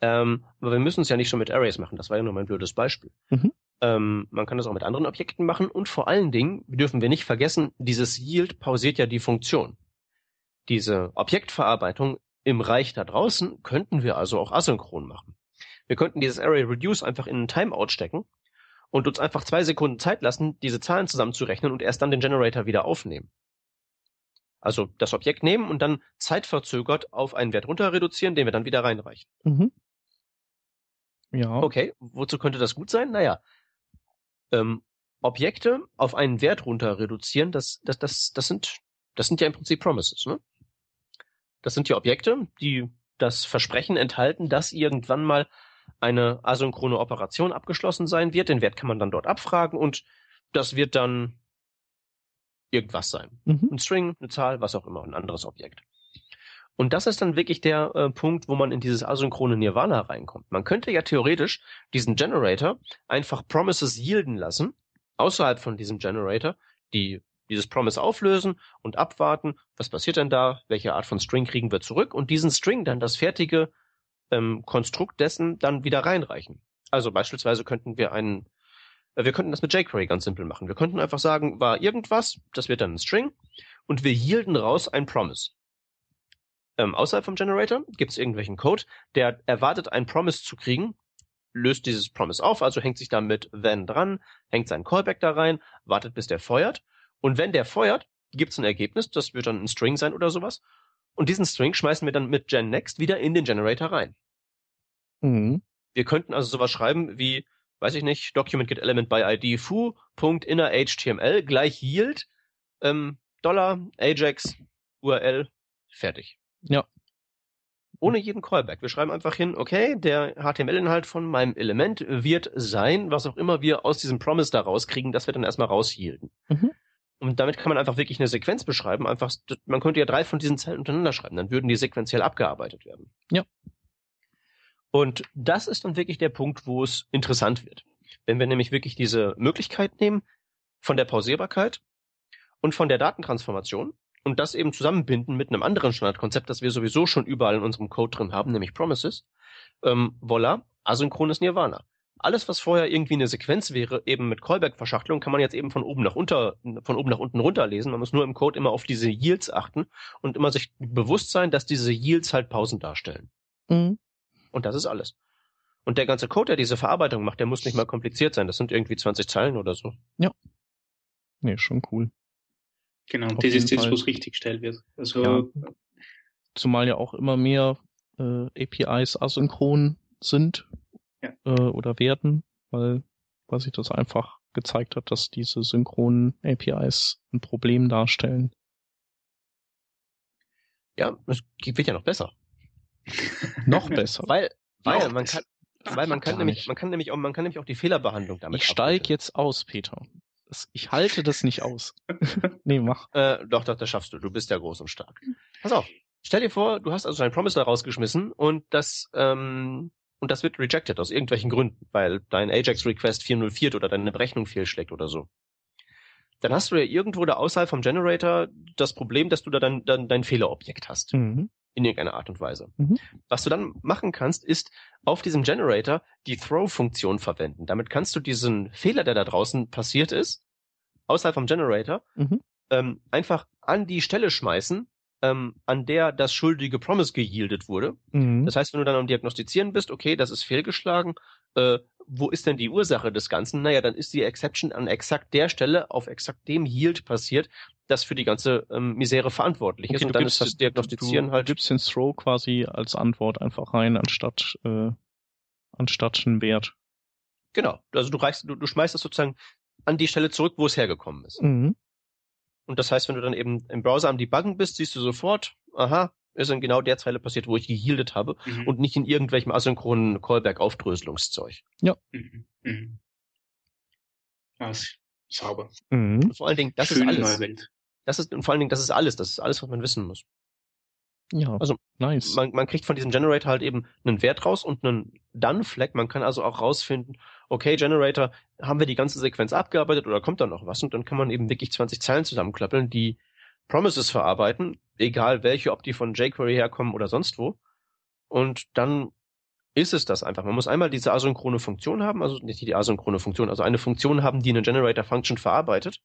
Ähm, aber wir müssen es ja nicht schon mit Arrays machen. Das war ja nur mein blödes Beispiel. Mhm. Ähm, man kann das auch mit anderen Objekten machen und vor allen Dingen dürfen wir nicht vergessen, dieses Yield pausiert ja die Funktion. Diese Objektverarbeitung im Reich da draußen könnten wir also auch asynchron machen. Wir könnten dieses Array Reduce einfach in einen Timeout stecken und uns einfach zwei Sekunden Zeit lassen, diese Zahlen zusammenzurechnen und erst dann den Generator wieder aufnehmen. Also das Objekt nehmen und dann zeitverzögert auf einen Wert runter reduzieren, den wir dann wieder reinreichen. Mhm. Ja. Okay, wozu könnte das gut sein? Naja, ähm, Objekte auf einen Wert runter reduzieren, das, das, das, das sind, das sind ja im Prinzip Promises, ne? Das sind ja Objekte, die das Versprechen enthalten, dass irgendwann mal eine asynchrone Operation abgeschlossen sein wird. Den Wert kann man dann dort abfragen und das wird dann irgendwas sein. Mhm. Ein String, eine Zahl, was auch immer, ein anderes Objekt. Und das ist dann wirklich der äh, Punkt, wo man in dieses asynchrone Nirvana reinkommt. Man könnte ja theoretisch diesen Generator einfach Promises yielden lassen, außerhalb von diesem Generator, die dieses Promise auflösen und abwarten, was passiert denn da, welche Art von String kriegen wir zurück und diesen String dann das fertige ähm, Konstrukt dessen dann wieder reinreichen. Also beispielsweise könnten wir einen, äh, wir könnten das mit jQuery ganz simpel machen. Wir könnten einfach sagen, war irgendwas, das wird dann ein String und wir yielden raus ein Promise. Ähm, außerhalb vom Generator gibt es irgendwelchen Code, der erwartet, ein Promise zu kriegen, löst dieses Promise auf, also hängt sich damit then dran, hängt seinen Callback da rein, wartet, bis der feuert. Und wenn der feuert, gibt es ein Ergebnis, das wird dann ein String sein oder sowas. Und diesen String schmeißen wir dann mit GenNext wieder in den Generator rein. Mhm. Wir könnten also sowas schreiben wie, weiß ich nicht, Document get element by ID foo.innerHTML gleich yield ähm, Dollar Ajax URL fertig. Ja. Ohne jeden Callback. Wir schreiben einfach hin, okay, der HTML-Inhalt von meinem Element wird sein, was auch immer wir aus diesem Promise da rauskriegen, das wir dann erstmal raushielten. Mhm. Und damit kann man einfach wirklich eine Sequenz beschreiben. Einfach, man könnte ja drei von diesen Zeilen untereinander schreiben, dann würden die sequenziell abgearbeitet werden. Ja. Und das ist dann wirklich der Punkt, wo es interessant wird. Wenn wir nämlich wirklich diese Möglichkeit nehmen von der Pausierbarkeit und von der Datentransformation und das eben zusammenbinden mit einem anderen Standardkonzept, das wir sowieso schon überall in unserem Code drin haben, nämlich Promises, ähm, voila, asynchrones Nirvana alles, was vorher irgendwie eine Sequenz wäre, eben mit Callback-Verschachtelung, kann man jetzt eben von oben nach unter, von oben nach unten runterlesen. Man muss nur im Code immer auf diese Yields achten und immer sich bewusst sein, dass diese Yields halt Pausen darstellen. Mhm. Und das ist alles. Und der ganze Code, der diese Verarbeitung macht, der muss nicht mal kompliziert sein. Das sind irgendwie 20 Zeilen oder so. Ja. Nee, schon cool. Genau, und das ist das, wo es richtig gestellt wird. Also, ja. Zumal ja auch immer mehr äh, APIs asynchron sind ja. äh, oder werden, weil, weil sich das einfach gezeigt hat, dass diese synchronen APIs ein Problem darstellen. Ja, es wird ja noch besser. (laughs) noch besser. Weil, weil man kann, weil man kann nämlich, man kann nämlich auch, man kann nämlich auch die Fehlerbehandlung damit. Ich steig jetzt aus, Peter. Das, ich halte das nicht aus. (laughs) nee, mach. Äh, doch, doch, das schaffst du. Du bist ja groß und stark. Pass auf. Stell dir vor, du hast also dein Promise da rausgeschmissen und das ähm, und das wird rejected aus irgendwelchen Gründen, weil dein Ajax-Request 404 oder deine Berechnung fehlschlägt oder so. Dann hast du ja irgendwo da außerhalb vom Generator das Problem, dass du da dann, dann dein Fehlerobjekt hast. Mhm. In irgendeiner Art und Weise. Mhm. Was du dann machen kannst, ist auf diesem Generator die Throw-Funktion verwenden. Damit kannst du diesen Fehler, der da draußen passiert ist, außerhalb vom Generator, mhm. ähm, einfach an die Stelle schmeißen, ähm, an der das schuldige Promise geyieldet wurde. Mhm. Das heißt, wenn du dann am Diagnostizieren bist, okay, das ist fehlgeschlagen, äh, wo ist denn die Ursache des Ganzen? Naja, dann ist die Exception an exakt der Stelle auf exakt dem Yield passiert, das für die ganze ähm, Misere verantwortlich okay, ist. Und dann gibst, ist das Diagnostizieren du halt. Du gibst den Throw quasi als Antwort einfach rein, anstatt, äh, anstatt einen Wert. Genau. Also du reichst, du, du schmeißt das sozusagen an die Stelle zurück, wo es hergekommen ist. Mhm. Und das heißt, wenn du dann eben im Browser am Debuggen bist, siehst du sofort, aha, ist in genau der Zeile passiert, wo ich gehealtet habe mhm. und nicht in irgendwelchem asynchronen Callback-Aufdröselungszeug. Ja. Mhm. Mhm. Ja, ist sauber. Mhm. vor allen Dingen, das Schöne ist alles. Welt. Das ist, und vor allen Dingen, das ist alles. Das ist alles, was man wissen muss. Ja, also nice. Man, man kriegt von diesem Generator halt eben einen Wert raus und einen Done-Flag. Man kann also auch rausfinden, okay, Generator, haben wir die ganze Sequenz abgearbeitet oder kommt da noch was? Und dann kann man eben wirklich 20 Zeilen zusammenklappeln, die Promises verarbeiten, egal welche, ob die von jQuery herkommen oder sonst wo. Und dann ist es das einfach. Man muss einmal diese asynchrone Funktion haben, also nicht die asynchrone Funktion, also eine Funktion haben, die eine Generator Function verarbeitet.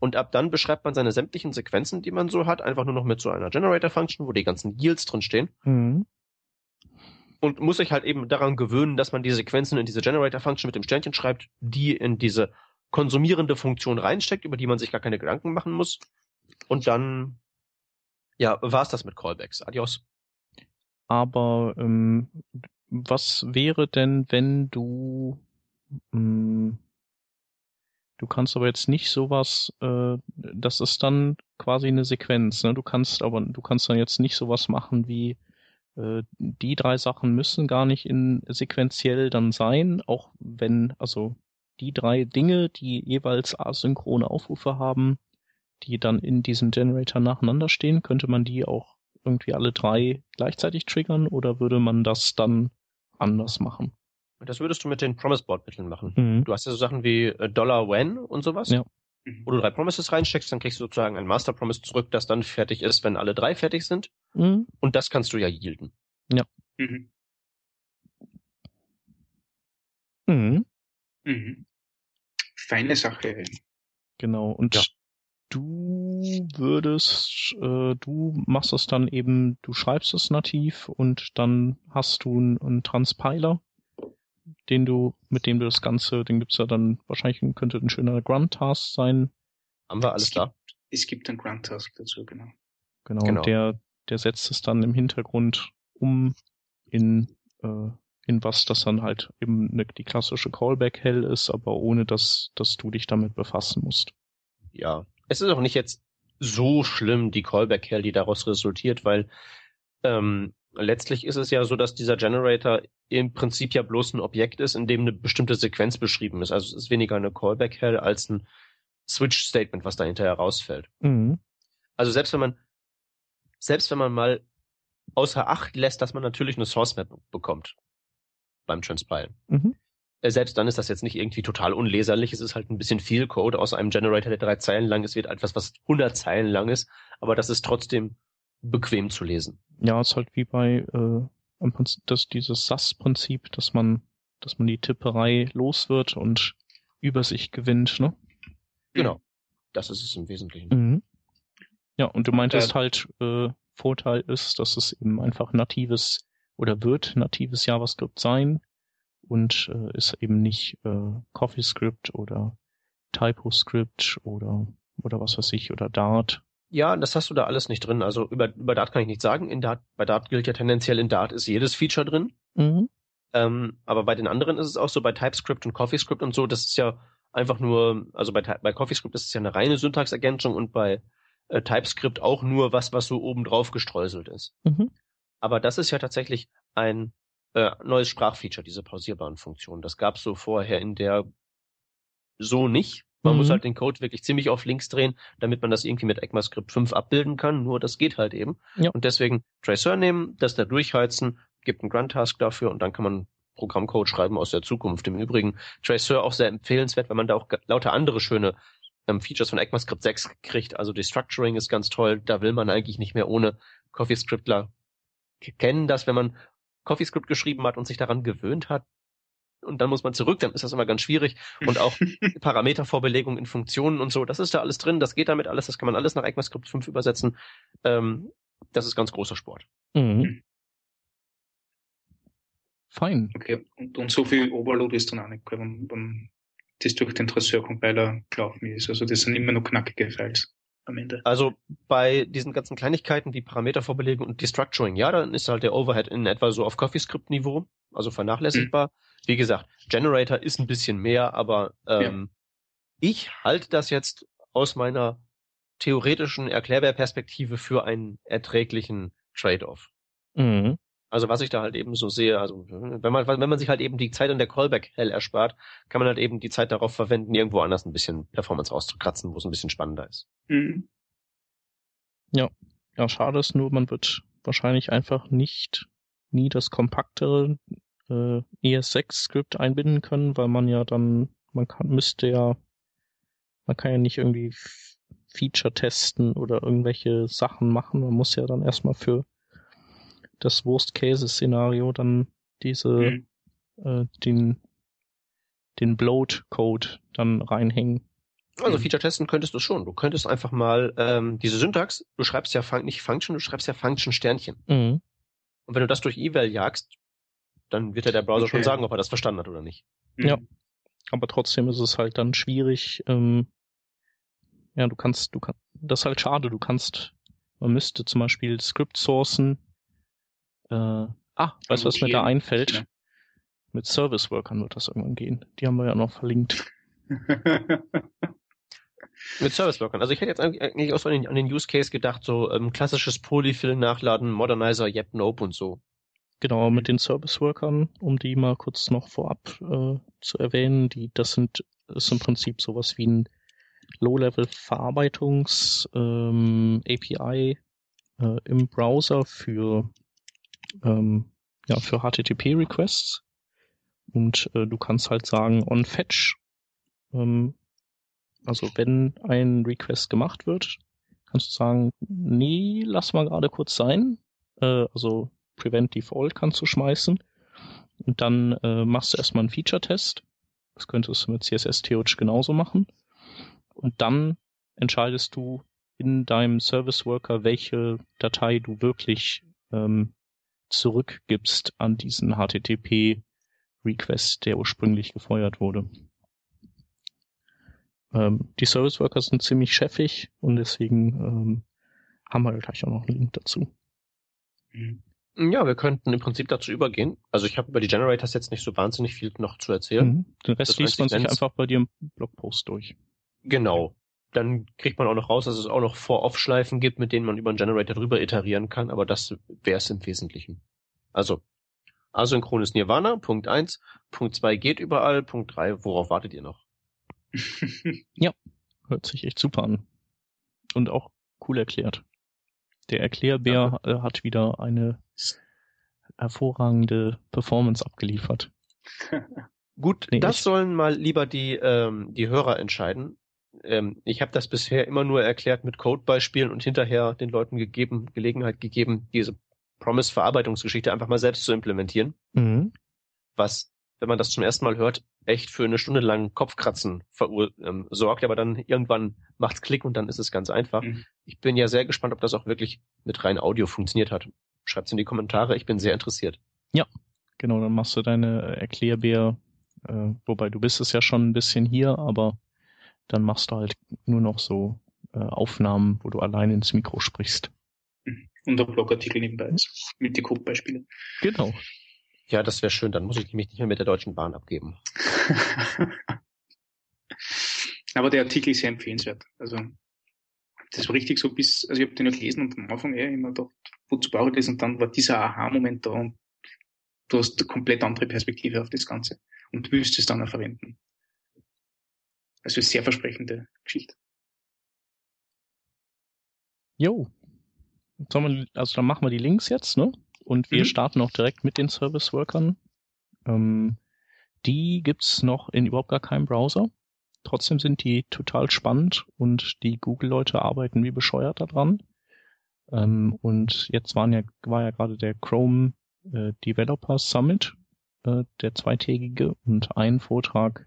Und ab dann beschreibt man seine sämtlichen Sequenzen, die man so hat, einfach nur noch mit so einer Generator Function, wo die ganzen Yields drin stehen. Mhm und muss sich halt eben daran gewöhnen, dass man die Sequenzen in diese Generator-Function mit dem Sternchen schreibt, die in diese konsumierende Funktion reinsteckt, über die man sich gar keine Gedanken machen muss. Und dann, ja, war's das mit Callbacks. Adios. Aber ähm, was wäre denn, wenn du ähm, Du kannst aber jetzt nicht sowas, äh, das ist dann quasi eine Sequenz. Ne? Du kannst aber, du kannst dann jetzt nicht sowas machen wie die drei Sachen müssen gar nicht in sequenziell dann sein, auch wenn, also die drei Dinge, die jeweils asynchrone Aufrufe haben, die dann in diesem Generator nacheinander stehen, könnte man die auch irgendwie alle drei gleichzeitig triggern oder würde man das dann anders machen? Das würdest du mit den Promise Board Mitteln machen. Mhm. Du hast ja so Sachen wie äh, Dollar When und sowas. Ja. Mhm. Wo du drei Promises reinsteckst, dann kriegst du sozusagen ein Master Promise zurück, das dann fertig ist, wenn alle drei fertig sind. Mhm. Und das kannst du ja yielden. Mhm. Mhm. Mhm. Feine Sache. Genau. Und Ja. du würdest, äh, du machst es dann eben, du schreibst es nativ und dann hast du einen, einen Transpiler, den du, mit dem du das Ganze, den gibt's ja dann wahrscheinlich könnte ein schöner Grunt-Task sein. Haben wir alles es da? Gibt, es gibt einen Grunt Task dazu, genau. Genau. Genau. Und der, der setzt es dann im Hintergrund um in, äh, in was das dann halt eben ne, die klassische Callback-Hell ist, aber ohne dass, dass du dich damit befassen musst. Ja. Es ist auch nicht jetzt so schlimm, die Callback-Hell, die daraus resultiert, weil ähm, letztlich ist es ja so, dass dieser Generator im Prinzip ja bloß ein Objekt ist, in dem eine bestimmte Sequenz beschrieben ist. Also es ist weniger eine Callback-Hell als ein Switch-Statement, was dahinter herausfällt. Mhm. Also selbst wenn man, selbst wenn man mal außer Acht lässt, dass man natürlich eine Source Map bekommt beim Transpilen. Mhm. Äh, Selbst dann ist das jetzt nicht irgendwie total unleserlich. Es ist halt ein bisschen viel Code aus einem Generator, der drei Zeilen lang ist, wird etwas, was 100 Zeilen lang ist. Aber das ist trotzdem bequem zu lesen. Ja, ist halt wie bei äh, im Prinzip das, dieses SAS-Prinzip, dass man, dass man die Tipperei los wird und Übersicht gewinnt, ne? Genau. Das ist es im Wesentlichen. Mhm. Ja, und du meintest Äh, halt, äh, Vorteil ist, dass es eben einfach natives oder wird natives JavaScript sein und äh, ist eben nicht äh, CoffeeScript oder TypoScript oder oder was weiß ich oder Dart. Ja, das hast du da alles nicht drin. Also über, über Dart kann ich nicht sagen. In Dart, bei Dart gilt ja tendenziell, in Dart ist jedes Feature drin. Mhm. Ähm, aber bei den anderen ist es auch so, bei TypeScript und CoffeeScript und so, das ist ja einfach nur, also bei, bei CoffeeScript ist es ja eine reine Syntaxergänzung und bei äh, TypeScript auch nur was, was so oben drauf gestreuselt ist. Mhm. Aber das ist ja tatsächlich ein äh, neues Sprachfeature, diese pausierbaren Funktionen. Das gab es so vorher in der so nicht. Man Mhm. muss halt den Code wirklich ziemlich auf links drehen, damit man das irgendwie mit ECMAScript 5 abbilden kann. Nur das geht halt eben. Ja. Und deswegen Tracer nehmen, das da durchheizen, gibt einen Grunt-Task dafür und dann kann man Programmcode schreiben aus der Zukunft. Im Übrigen Tracer auch sehr empfehlenswert, weil man da auch lauter andere schöne ähm, Features von ECMAScript 6 kriegt. Also Destructuring ist ganz toll. Da will man eigentlich nicht mehr ohne CoffeeScriptler kennen, dass wenn man CoffeeScript geschrieben hat und sich daran gewöhnt hat, und dann muss man zurück, dann ist das immer ganz schwierig. Und auch (laughs) Parametervorbelegung in Funktionen und so, das ist da alles drin, das geht damit alles, das kann man alles nach ECMAScript 5 übersetzen. Ähm, das ist ganz großer Sport. Mhm. Fein. Okay, und, und so viel Overload ist dann auch nicht, wenn, wenn das durch den Tracer-Compiler gelaufen ist. Also das sind immer nur knackige Files am Ende. Also bei diesen ganzen Kleinigkeiten wie Parametervorbelegung und Destructuring, ja, dann ist halt der Overhead in etwa so auf CoffeeScript-Niveau, also vernachlässigbar. Wie gesagt, Generator ist ein bisschen mehr, aber ähm, ich halte das jetzt aus meiner theoretischen Erklärbär-Perspektive für einen erträglichen Trade-off. Mhm. Also was ich da halt eben so sehe, also wenn man, wenn man sich halt eben die Zeit an der Callback hell erspart, kann man halt eben die Zeit darauf verwenden, irgendwo anders ein bisschen Performance rauszukratzen, wo es ein bisschen spannender ist. Mhm. Ja, schade ist nur, man wird wahrscheinlich einfach nicht nie das kompaktere äh, ES6-Skript einbinden können, weil man ja dann, man kann, müsste ja, man kann ja nicht irgendwie Feature testen oder irgendwelche Sachen machen. Man muss ja dann erstmal für das Worst-Case-Szenario dann diese, Mhm. äh, den, den Bloat-Code dann reinhängen. Also Mhm. Feature testen könntest du schon. Du könntest einfach mal ähm, diese Syntax, du schreibst ja fun nicht Function, du schreibst ja Function Sternchen. Mhm. Und wenn du das durch Eval jagst, dann wird ja der Browser schon Okay. sagen, ob er das verstanden hat oder nicht. Mhm. Ja. Aber trotzdem ist es halt dann schwierig. Ähm, ja, du kannst, du kannst, das ist halt schade. Du kannst, man müsste zum Beispiel Script-Sourcen. Äh, ah, weißt du, was mir da einfällt? Ja. Mit Service-Workern wird das irgendwann gehen. Die haben wir ja noch verlinkt. (laughs) Mit Service-Workern. Also ich hätte jetzt eigentlich auch so an den, an den Use Case gedacht, so ähm, klassisches Polyfill nachladen, Modernizer, Yep, Nope und so. Genau, mit den Service-Workern, um die mal kurz noch vorab äh, zu erwähnen, die, das sind, ist im Prinzip sowas wie ein Low-Level-Verarbeitungs ähm, API äh, im Browser für ähm, ja für HTTP-Requests und äh, du kannst halt sagen on fetch ähm, also wenn ein Request gemacht wird, kannst du sagen, nee, lass mal gerade kurz sein. Äh, also Prevent Default kannst du schmeißen. Und dann äh, machst du erstmal einen Feature-Test. Das könntest du mit CSS theoretisch genauso machen. Und dann entscheidest du in deinem Service Worker, welche Datei du wirklich ähm, zurückgibst an diesen HTTP-Request, der ursprünglich gefeuert wurde. Ähm, die Service Worker sind ziemlich chefig und deswegen ähm, haben wir gleich auch noch einen Link dazu. Mhm. Ja, wir könnten im Prinzip dazu übergehen. Also ich habe über die Generators jetzt nicht so wahnsinnig viel noch zu erzählen. Mhm. Den Rest das liest man sich einfach bei dir im Blogpost durch. Genau. Dann kriegt man auch noch raus, dass es auch noch For-Off-Schleifen gibt, mit denen man über einen Generator drüber iterieren kann, aber das wäre es im Wesentlichen. Also, asynchrones Nirvana, Punkt eins, Punkt zwei geht überall, Punkt drei, worauf wartet ihr noch? (laughs) ja, hört sich echt super an. Und auch cool erklärt. Der Erklärbär ja. Äh, hat wieder eine hervorragende Performance abgeliefert. (laughs) Gut, nee, das sollen mal lieber die, ähm, die Hörer entscheiden. Ähm, ich habe das bisher immer nur erklärt mit Codebeispielen und hinterher den Leuten gegeben, Gelegenheit gegeben, diese Promise-Verarbeitungsgeschichte einfach mal selbst zu implementieren. Mhm. Was, wenn man das zum ersten Mal hört, echt für eine Stunde lang Kopfkratzen ähm, sorgt, aber dann irgendwann macht's Klick und dann ist es ganz einfach. Mhm. Ich bin ja sehr gespannt, ob das auch wirklich mit rein Audio funktioniert hat. Schreibt's in die Kommentare, ich bin sehr interessiert. Ja, genau, dann machst du deine Erklärbär, äh, wobei du bist es ja schon ein bisschen hier, aber dann machst du halt nur noch so äh, Aufnahmen, wo du allein ins Mikro sprichst. Mhm. Und der Blogartikel nebenbei ist, mit den Codebeispielen. Genau. Ja, das wäre schön, dann muss ich mich nicht mehr mit der Deutschen Bahn abgeben. (laughs) Aber der Artikel ist sehr empfehlenswert. Also das war richtig so bis, also ich habe den ja gelesen und am Anfang eher immer gedacht, wozu brauche ich das? Und dann war dieser Aha-Moment da und du hast eine komplett andere Perspektive auf das Ganze und willst es dann auch verwenden. Also sehr versprechende Geschichte. Jo. Also dann machen wir die Links jetzt, ne? Und wir mhm. starten auch direkt mit den Service Workern. Ähm, die gibt's noch in überhaupt gar keinem Browser. Trotzdem sind die total spannend und die Google-Leute arbeiten wie bescheuert daran. Ähm, und jetzt waren ja, war ja gerade der Chrome äh, Developer Summit, äh, der zweitägige, und ein Vortrag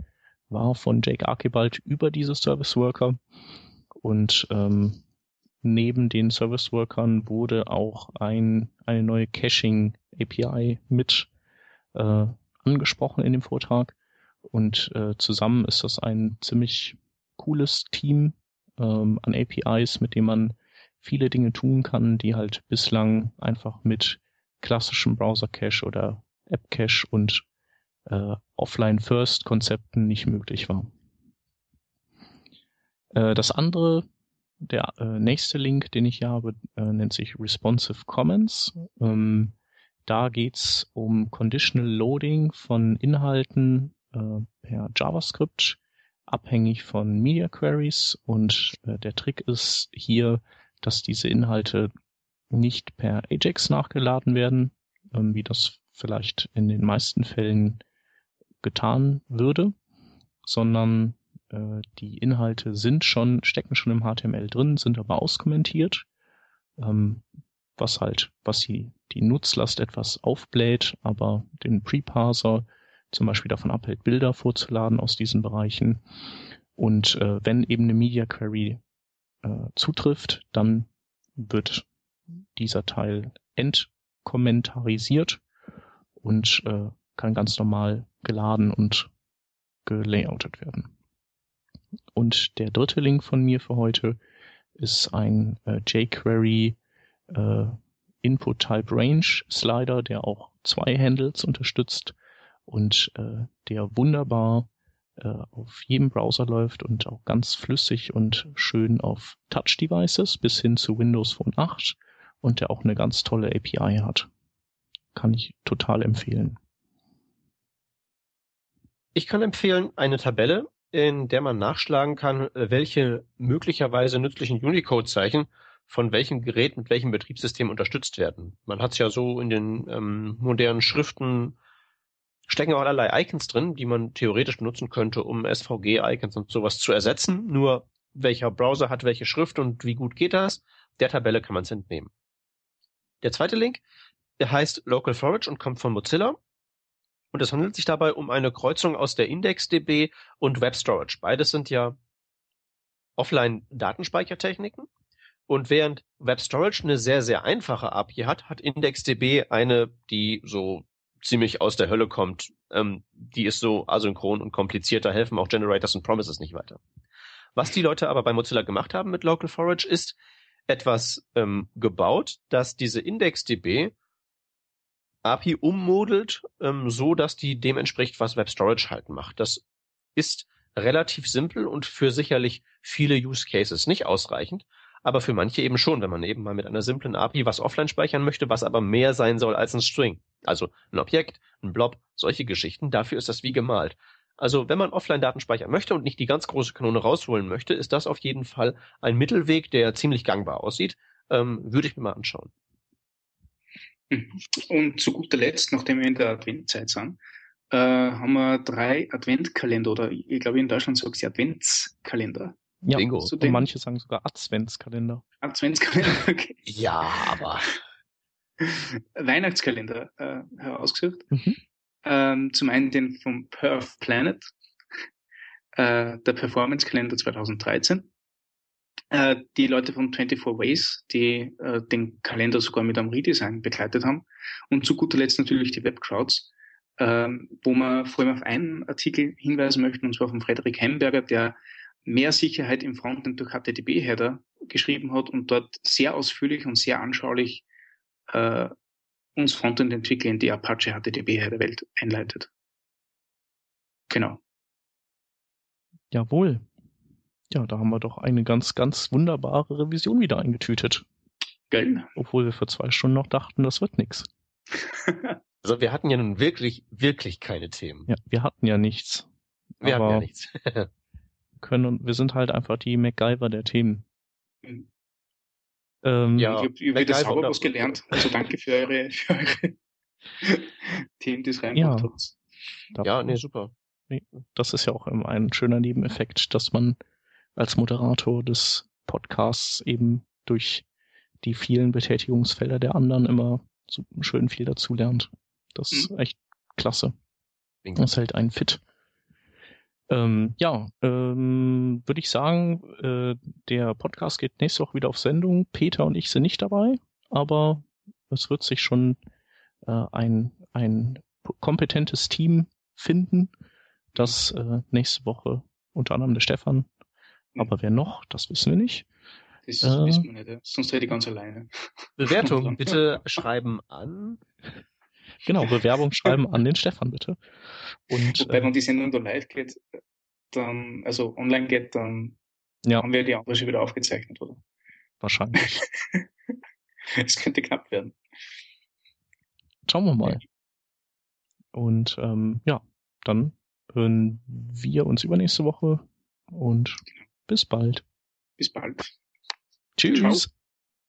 war von Jake Archibald über diese Service Worker. Und ähm, neben den Service Workern wurde auch ein, eine neue Caching API mit äh, angesprochen in dem Vortrag. Und äh, zusammen ist das ein ziemlich cooles Team ähm, an APIs, mit dem man viele Dinge tun kann, die halt bislang einfach mit klassischem Browser Cache oder App Cache und äh, Offline First Konzepten nicht möglich war. Äh, das andere der äh, nächste Link, den ich hier habe, äh, nennt sich Responsive Comments. Ähm, da geht's um Conditional Loading von Inhalten äh, per JavaScript, abhängig von Media Queries. Und äh, der Trick ist hier, dass diese Inhalte nicht per Ajax nachgeladen werden, ähm, wie das vielleicht in den meisten Fällen getan würde, sondern äh, die Inhalte sind schon, stecken schon im HTML drin, sind aber auskommentiert, ähm, was halt, was die, die Nutzlast etwas aufbläht, aber den Preparser zum Beispiel davon abhält, Bilder vorzuladen aus diesen Bereichen. Und äh, wenn eben eine Media Query äh, zutrifft, dann wird dieser Teil entkommentarisiert und äh, kann ganz normal geladen und gelayoutet werden. Und der dritte Link von mir für heute ist ein äh, jQuery äh, Input Type Range Slider, der auch zwei Handles unterstützt und äh, der wunderbar äh, auf jedem Browser läuft und auch ganz flüssig und schön auf Touch-Devices bis hin zu Windows Phone 8 und der auch eine ganz tolle API hat. Kann ich total empfehlen. Ich kann empfehlen eine Tabelle, in der man nachschlagen kann, welche möglicherweise nützlichen Unicode-Zeichen von welchem Gerät mit welchem Betriebssystem unterstützt werden. Man hat es ja so in den ähm, modernen Schriften stecken auch allerlei Icons drin, die man theoretisch benutzen könnte, um SVG-Icons und sowas zu ersetzen. Nur welcher Browser hat welche Schrift und wie gut geht das? Der Tabelle kann man es entnehmen. Der zweite Link, der heißt Local Storage und kommt von Mozilla. Und es handelt sich dabei um eine Kreuzung aus der IndexDB und Web Storage. Beides sind ja Offline-Datenspeichertechniken. Und während Web Storage eine sehr, sehr einfache API hat, hat IndexDB eine, die so ziemlich aus der Hölle kommt. Ähm, die ist so asynchron und kompliziert, da helfen auch Generators und Promises nicht weiter. Was die Leute aber bei Mozilla gemacht haben mit Local Forage ist etwas ähm, gebaut, dass diese IndexDB API ummodelt, ähm, so dass die dem entspricht, was Web Storage halt macht. Das ist relativ simpel und für sicherlich viele Use Cases nicht ausreichend, aber für manche eben schon, wenn man eben mal mit einer simplen API was offline speichern möchte, was aber mehr sein soll als ein String. Also ein Objekt, ein Blob, solche Geschichten. Dafür ist das wie gemalt. Also wenn man Offline-Daten speichern möchte und nicht die ganz große Kanone rausholen möchte, ist das auf jeden Fall ein Mittelweg, der ziemlich gangbar aussieht. Ähm, würde ich mir mal anschauen. Und zu guter Letzt, nachdem wir in der Adventzeit sind, äh, haben wir drei Adventkalender oder ich glaube in Deutschland sagt sie Adventskalender. Ja, Bingo. und manche sagen sogar Adventskalender. Adventskalender, (laughs) okay. Ja, aber Weihnachtskalender äh, herausgesucht. Mhm. Ähm, zum einen den vom Perth Planet, äh, der Performance Kalender 2013. Äh, die Leute von 24 Ways, die äh, den Kalender sogar mit einem Redesign begleitet haben. Und zu guter Letzt natürlich die Webcrowds, äh, wo man vor allem auf einen Artikel hinweisen möchten, und zwar von Frederik Hemberger, der mehr Sicherheit im Frontend durch HTTP-Header geschrieben hat und dort sehr ausführlich und sehr anschaulich äh, uns Frontend-Entwickler in die Apache HTTP-Welt einleitet. Genau. Jawohl. Ja, da haben wir doch eine ganz, ganz wunderbare Revision wieder eingetütet. Geil. Obwohl wir vor zwei Stunden noch dachten, das wird nix. (laughs) also wir hatten ja nun wirklich, wirklich keine Themen. Ja, wir hatten ja nichts. Wir hatten ja nichts. (laughs) können wir sind halt einfach die MacGyver der Themen. Mhm. Ähm, ja, ich habe über das sauber was gelernt. (laughs) Also danke für eure, für eure Themen, die es reingebracht ja. habt. Ja, nee, super. Nee, das ist ja auch ein schöner Nebeneffekt, dass man als Moderator des Podcasts eben durch die vielen Betätigungsfelder der anderen immer so schön viel dazu lernt. Das ist mhm. echt klasse. Das hält einen fit. Ähm, ja, ähm, würde ich sagen, äh, der Podcast geht nächste Woche wieder auf Sendung. Peter und ich sind nicht dabei, aber es wird sich schon äh, ein, ein kompetentes Team finden, das äh, nächste Woche unter anderem der Stefan. Aber wer noch, das wissen wir nicht. Das äh, wissen wir nicht, ja. sonst hätte ich ganz alleine. Bewertung (laughs) bitte schreiben an. Genau, Bewerbung schreiben an den Stefan bitte. Und, Wobei, äh, wenn die Sendung da live geht, dann, also online geht, dann ja. haben wir die andere schon wieder aufgezeichnet, oder? Wahrscheinlich. (laughs) Es könnte knapp werden. Schauen wir mal. Und ähm, ja, dann hören wir uns übernächste Woche und bis bald. Bis bald. Tschüss. Ciao.